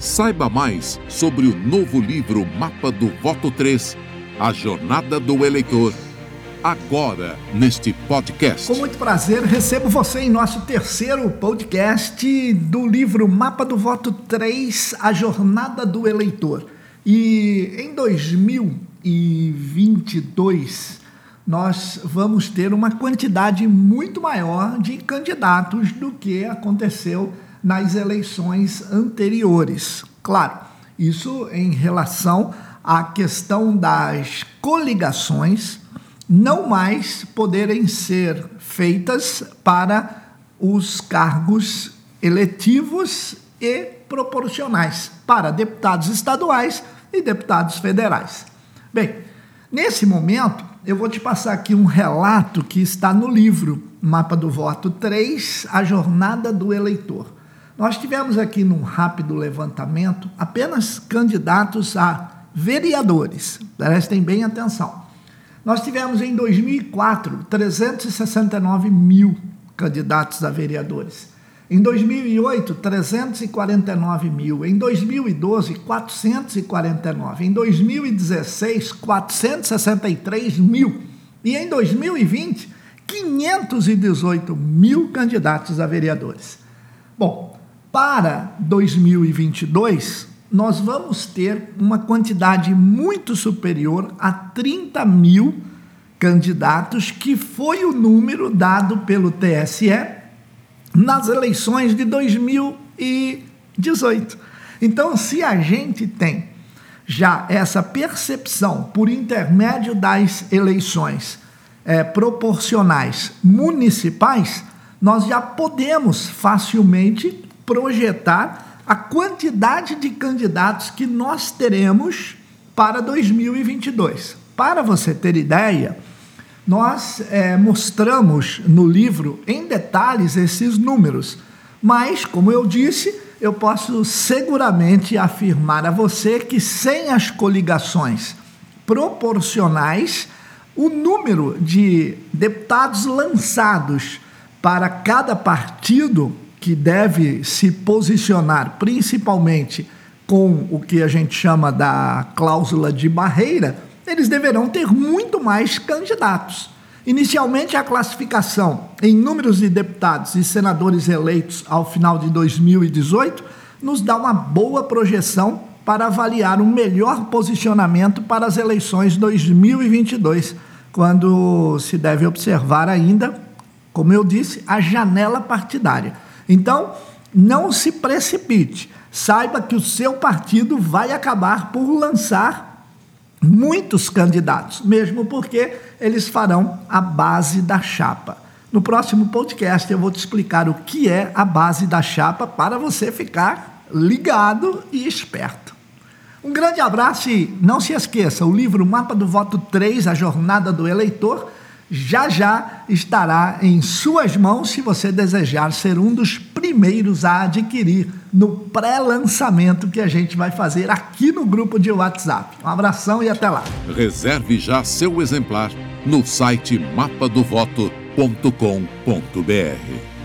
Saiba mais sobre o novo livro Mapa do Voto 3, A Jornada do Eleitor. Agora, neste podcast. Com muito prazer, recebo você em nosso terceiro podcast do livro Mapa do Voto 3, A Jornada do Eleitor. E em 2022, nós vamos ter uma quantidade muito maior de candidatos do que aconteceu nas eleições anteriores. Claro, isso em relação à questão das coligações não mais poderem ser feitas para os cargos eletivos e proporcionais para deputados estaduais e deputados federais. Bem, nesse momento, eu vou te passar aqui um relato que está no livro Mapa do Voto 3, A Jornada do Eleitor. Nós tivemos aqui num rápido levantamento apenas candidatos a vereadores. Prestem bem atenção. Nós tivemos em 2004 369 mil candidatos a vereadores. Em 2008, 349 mil. Em 2012, 449. Em 2016, 463 mil. E em 2020, 518 mil candidatos a vereadores. Bom, para 2022, nós vamos ter uma quantidade muito superior a 30 mil candidatos, que foi o número dado pelo TSE nas eleições de 2018. Então, se a gente tem já essa percepção por intermédio das eleições é, proporcionais municipais, nós já podemos facilmente projetar a quantidade de candidatos que nós teremos para 2022. Para você ter ideia, nós é, mostramos no livro em detalhes esses números, mas, como eu disse, eu posso seguramente afirmar a você que sem as coligações proporcionais, o número de deputados lançados para cada partido que deve se posicionar principalmente com o que a gente chama da cláusula de barreira, eles deverão ter muito mais candidatos. Inicialmente, a classificação em números de deputados e senadores eleitos ao final de 2018 nos dá uma boa projeção para avaliar um melhor posicionamento para as eleições 2022, quando se deve observar ainda, como eu disse, a janela partidária. Então, não se precipite. Saiba que o seu partido vai acabar por lançar muitos candidatos, mesmo porque eles farão a base da chapa. No próximo podcast eu vou te explicar o que é a base da chapa para você ficar ligado e esperto. Um grande abraço e não se esqueça, o livro Mapa do Voto 3, A Jornada do Eleitor, já já estará em suas mãos se você desejar ser um dos primeiros a adquirir no pré-lançamento que a gente vai fazer aqui no grupo de WhatsApp. Um abração e até lá. Reserve já seu exemplar no site mapadovoto.com.br.